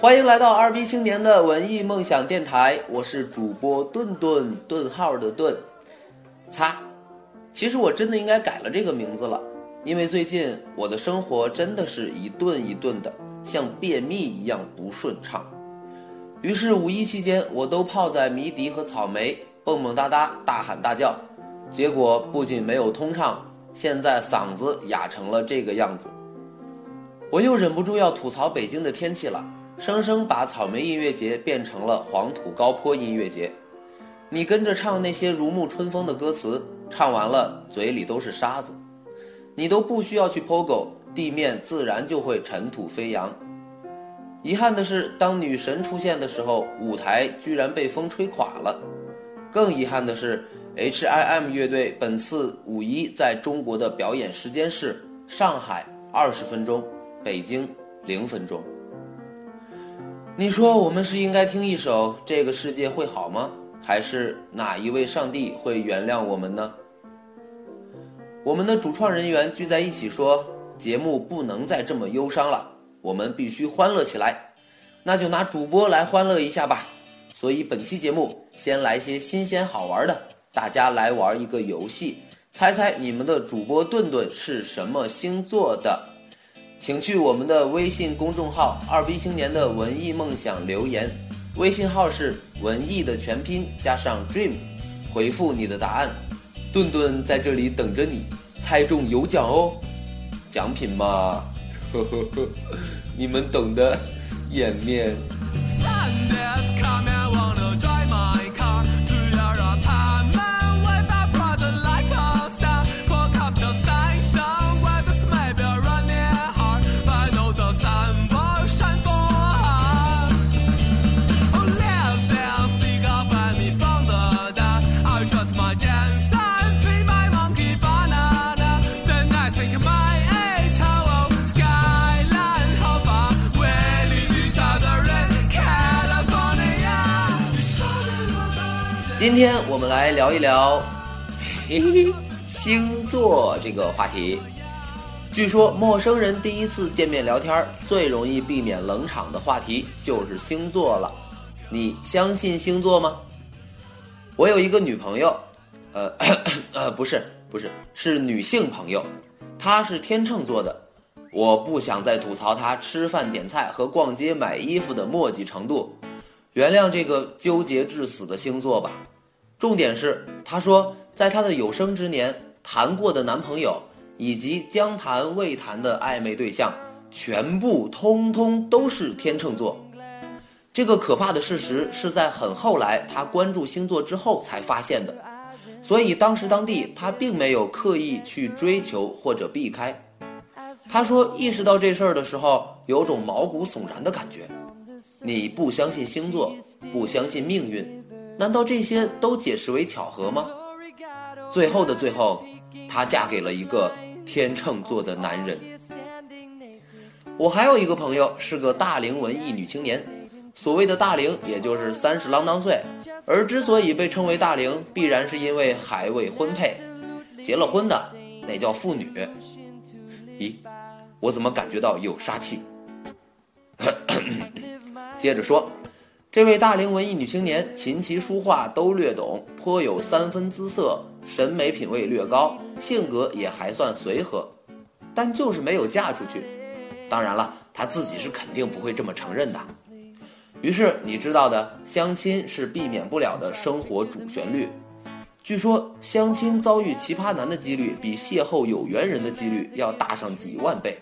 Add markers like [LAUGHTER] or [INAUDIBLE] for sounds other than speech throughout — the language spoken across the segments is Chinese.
欢迎来到二逼青年的文艺梦想电台，我是主播顿顿顿号的顿。擦，其实我真的应该改了这个名字了，因为最近我的生活真的是一顿一顿的，像便秘一样不顺畅。于是五一期间，我都泡在迷笛和草莓，蹦蹦哒哒，大喊大叫，结果不仅没有通畅，现在嗓子哑成了这个样子。我又忍不住要吐槽北京的天气了，生生把草莓音乐节变成了黄土高坡音乐节。你跟着唱那些如沐春风的歌词，唱完了嘴里都是沙子，你都不需要去 POGO，地面自然就会尘土飞扬。遗憾的是，当女神出现的时候，舞台居然被风吹垮了。更遗憾的是，H.I.M 乐队本次五一在中国的表演时间是上海二十分钟。北京零分钟，你说我们是应该听一首《这个世界会好吗》，还是哪一位上帝会原谅我们呢？我们的主创人员聚在一起说，节目不能再这么忧伤了，我们必须欢乐起来。那就拿主播来欢乐一下吧。所以本期节目先来些新鲜好玩的，大家来玩一个游戏，猜猜你们的主播顿顿是什么星座的？请去我们的微信公众号“二逼青年”的文艺梦想留言，微信号是文艺的全拼加上 dream，回复你的答案，顿顿在这里等着你，猜中有奖哦，奖品嘛，呵呵呵，你们懂的，颜面。今天我们来聊一聊星座这个话题。据说陌生人第一次见面聊天，最容易避免冷场的话题就是星座了。你相信星座吗？我有一个女朋友，呃 [COUGHS] 呃，不是不是，是女性朋友，她是天秤座的。我不想再吐槽她吃饭点菜和逛街买衣服的墨迹程度，原谅这个纠结至死的星座吧。重点是，她说，在她的有生之年谈过的男朋友以及将谈未谈的暧昧对象，全部通通都是天秤座。这个可怕的事实是在很后来她关注星座之后才发现的，所以当时当地她并没有刻意去追求或者避开。她说，意识到这事儿的时候，有种毛骨悚然的感觉。你不相信星座，不相信命运。难道这些都解释为巧合吗？最后的最后，她嫁给了一个天秤座的男人。我还有一个朋友是个大龄文艺女青年，所谓的大龄也就是三十郎当岁，而之所以被称为大龄，必然是因为还未婚配，结了婚的那叫妇女。咦，我怎么感觉到有杀气？[COUGHS] 接着说。这位大龄文艺女青年，琴棋书画都略懂，颇有三分姿色，审美品味略高，性格也还算随和，但就是没有嫁出去。当然了，她自己是肯定不会这么承认的。于是你知道的，相亲是避免不了的生活主旋律。据说相亲遭遇奇葩男的几率，比邂逅有缘人的几率要大上几万倍。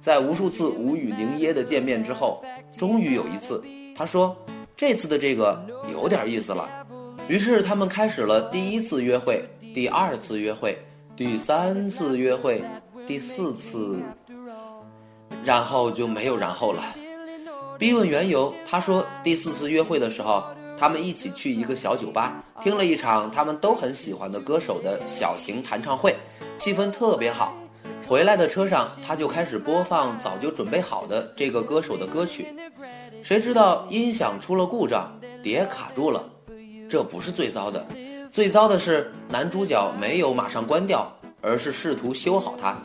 在无数次无语凝噎的见面之后，终于有一次，他说。这次的这个有点意思了，于是他们开始了第一次约会、第二次约会、第三次约会、第四次，然后就没有然后了。逼问缘由，他说第四次约会的时候，他们一起去一个小酒吧，听了一场他们都很喜欢的歌手的小型弹唱会，气氛特别好。回来的车上，他就开始播放早就准备好的这个歌手的歌曲。谁知道音响出了故障，碟卡住了。这不是最糟的，最糟的是男主角没有马上关掉，而是试图修好它。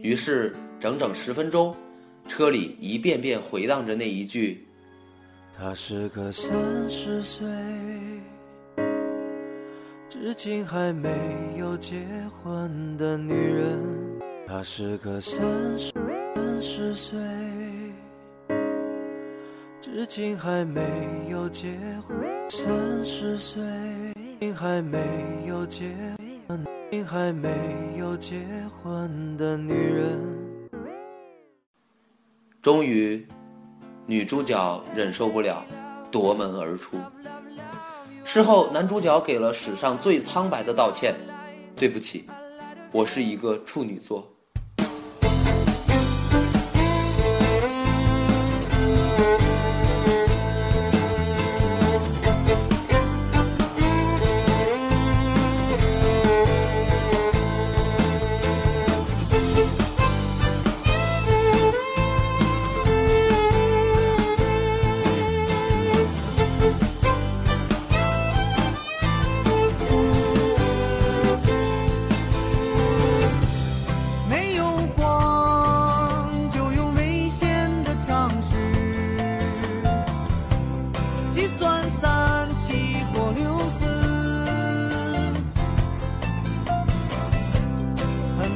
于是整整十分钟，车里一遍遍回荡着那一句：“她是个三十岁，至今还没有结婚的女人。她是个三十三十岁，至今还没有结婚。三十岁，还没有结婚，还没有结婚的女人。”终于，女主角忍受不了，夺门而出。事后，男主角给了史上最苍白的道歉：“对不起，我是一个处女座。”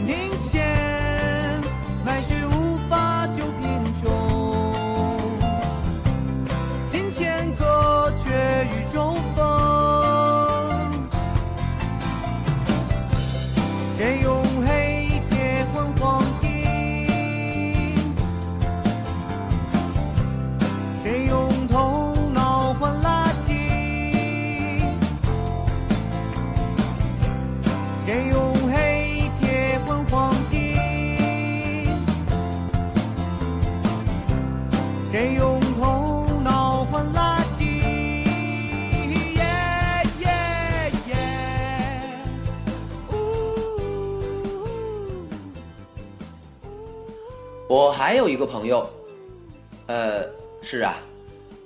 明显，来去无。别用头脑换垃圾我还有一个朋友，呃，是啊，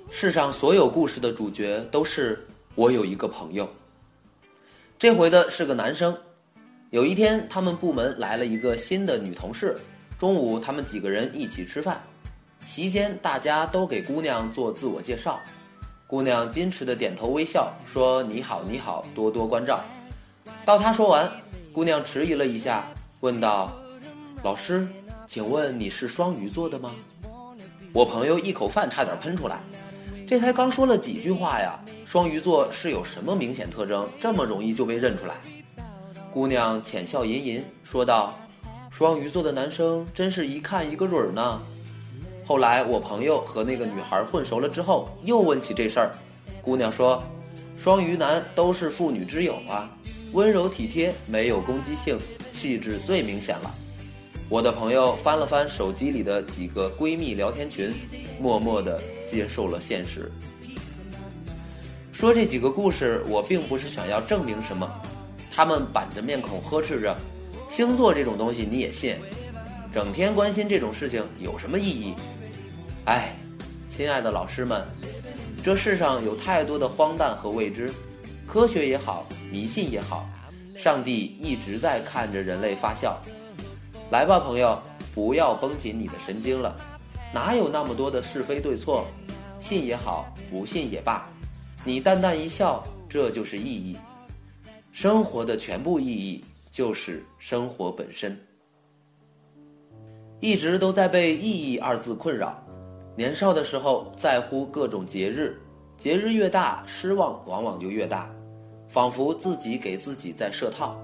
世上所有故事的主角都是我有一个朋友。这回的是个男生，有一天他们部门来了一个新的女同事，中午他们几个人一起吃饭，席间大家都给姑娘做自我介绍，姑娘矜持的点头微笑说：“你好，你好，多多关照。”到她说完，姑娘迟疑了一下，问道：“老师。”请问你是双鱼座的吗？我朋友一口饭差点喷出来，这才刚说了几句话呀，双鱼座是有什么明显特征，这么容易就被认出来？姑娘浅笑吟吟说道：“双鱼座的男生真是一看一个准儿呢。”后来我朋友和那个女孩混熟了之后，又问起这事儿，姑娘说：“双鱼男都是妇女之友啊，温柔体贴，没有攻击性，气质最明显了。”我的朋友翻了翻手机里的几个闺蜜聊天群，默默地接受了现实。说这几个故事，我并不是想要证明什么。他们板着面孔呵斥着：“星座这种东西你也信？整天关心这种事情有什么意义？”哎，亲爱的老师们，这世上有太多的荒诞和未知，科学也好，迷信也好，上帝一直在看着人类发笑。来吧，朋友，不要绷紧你的神经了，哪有那么多的是非对错？信也好，不信也罢，你淡淡一笑，这就是意义。生活的全部意义就是生活本身。一直都在被“意义”二字困扰。年少的时候在乎各种节日，节日越大，失望往往就越大，仿佛自己给自己在设套。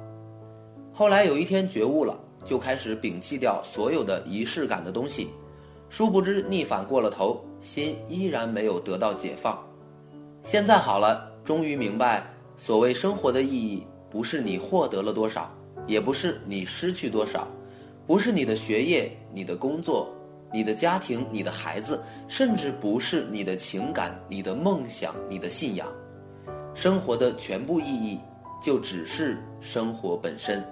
后来有一天觉悟了。就开始摒弃掉所有的仪式感的东西，殊不知逆反过了头，心依然没有得到解放。现在好了，终于明白，所谓生活的意义，不是你获得了多少，也不是你失去多少，不是你的学业、你的工作、你的家庭、你的孩子，甚至不是你的情感、你的梦想、你的信仰。生活的全部意义，就只是生活本身。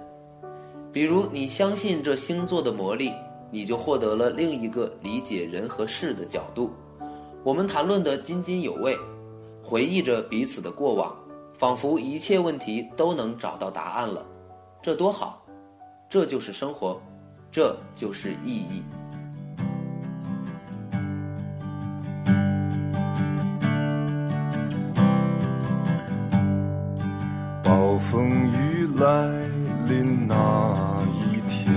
比如你相信这星座的魔力，你就获得了另一个理解人和事的角度。我们谈论得津津有味，回忆着彼此的过往，仿佛一切问题都能找到答案了。这多好！这就是生活，这就是意义。风雨来临那一天，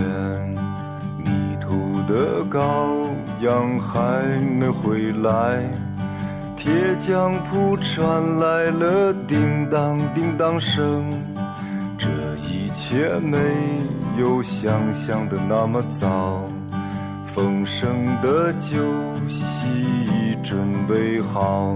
迷途的羔羊还没回来，铁匠铺传来了叮当叮当声。这一切没有想象的那么糟，丰盛的酒席已准备好。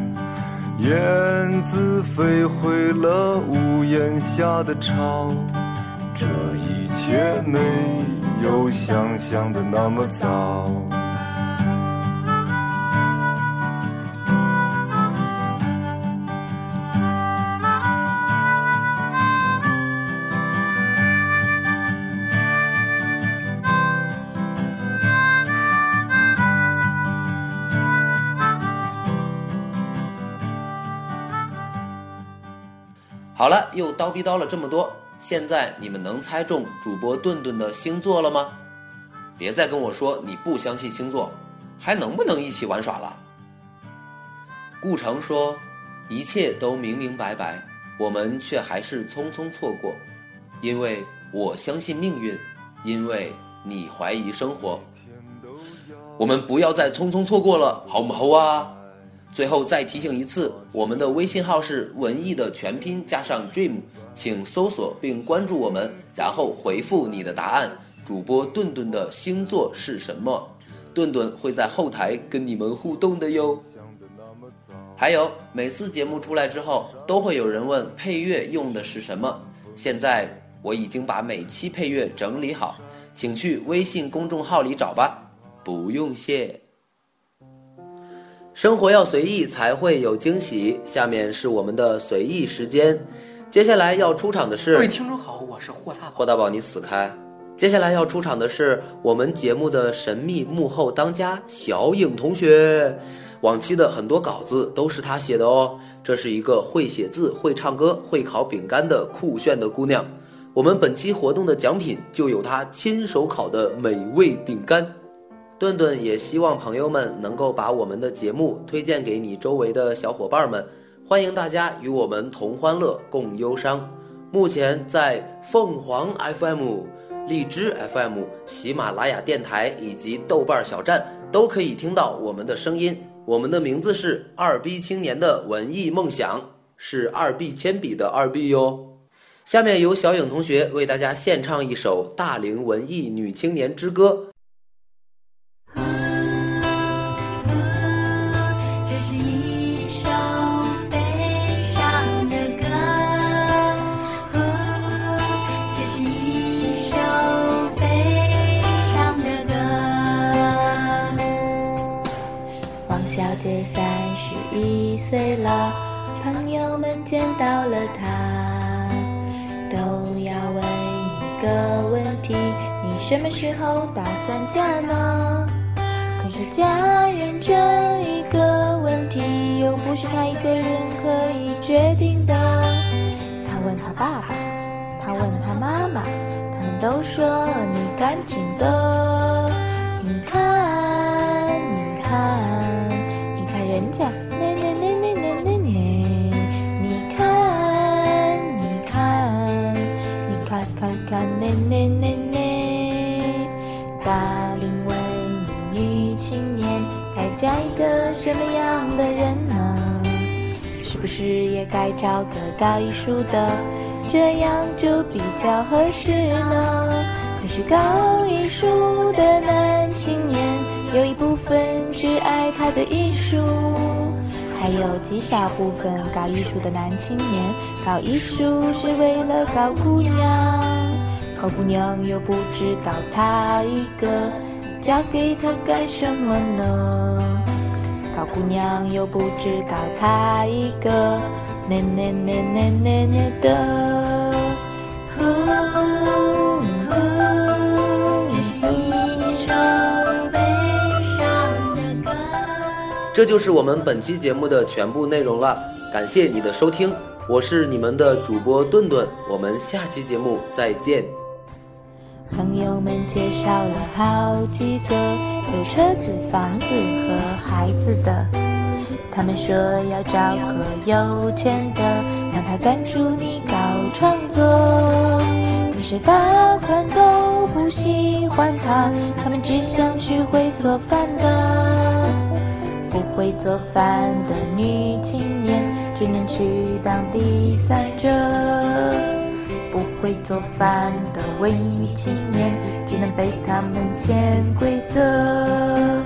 燕子飞回了屋檐下的巢，这一切没有想象的那么糟。好了，又叨逼叨了这么多，现在你们能猜中主播顿顿的星座了吗？别再跟我说你不相信星座，还能不能一起玩耍了？顾城说：“一切都明明白白，我们却还是匆匆错过，因为我相信命运，因为你怀疑生活。我们不要再匆匆错过了，好不好啊？”最后再提醒一次，我们的微信号是文艺的全拼加上 dream，请搜索并关注我们，然后回复你的答案。主播顿顿的星座是什么？顿顿会在后台跟你们互动的哟。还有，每次节目出来之后，都会有人问配乐用的是什么。现在我已经把每期配乐整理好，请去微信公众号里找吧。不用谢。生活要随意才会有惊喜。下面是我们的随意时间，接下来要出场的是各位听众好，我是霍大宝。霍大宝，你死开！接下来要出场的是我们节目的神秘幕后当家小颖同学。往期的很多稿子都是她写的哦。这是一个会写字、会唱歌、会烤饼干的酷炫的姑娘。我们本期活动的奖品就有她亲手烤的美味饼干。顿顿也希望朋友们能够把我们的节目推荐给你周围的小伙伴们，欢迎大家与我们同欢乐共忧伤。目前在凤凰 FM、荔枝 FM、喜马拉雅电台以及豆瓣小站都可以听到我们的声音。我们的名字是二 B 青年的文艺梦想，是二 B 铅笔的二 B 哟。下面由小颖同学为大家献唱一首《大龄文艺女青年之歌》。姐三十一岁了，朋友们见到了她，都要问一个问题：你什么时候打算嫁呢？可是嫁人这一个问题，又不是他一个人可以决定的。他问他爸爸，他问他妈妈，他们都说你赶紧的。不是也该找个搞艺术的，这样就比较合适呢？可是搞艺术的男青年有一部分只爱他的艺术，还有极少部分搞艺术的男青年搞艺术是为了搞姑娘，搞姑娘又不只搞他一个，嫁给他干什么呢？高姑娘又不知道他一个奶奶奶奶奶奶的。这就是我们本期节目的全部内容了，感谢你的收听，我是你们的主播顿顿，我们下期节目再见。朋友们介绍了好几个。有车子、房子和孩子的，他们说要找个有钱的，让他赞助你搞创作。你是大款都不喜欢他，他们只想娶会做饭的。不会做饭的女青年只能去当第三者。不会做饭的伪女青年，只能被他们潜规则。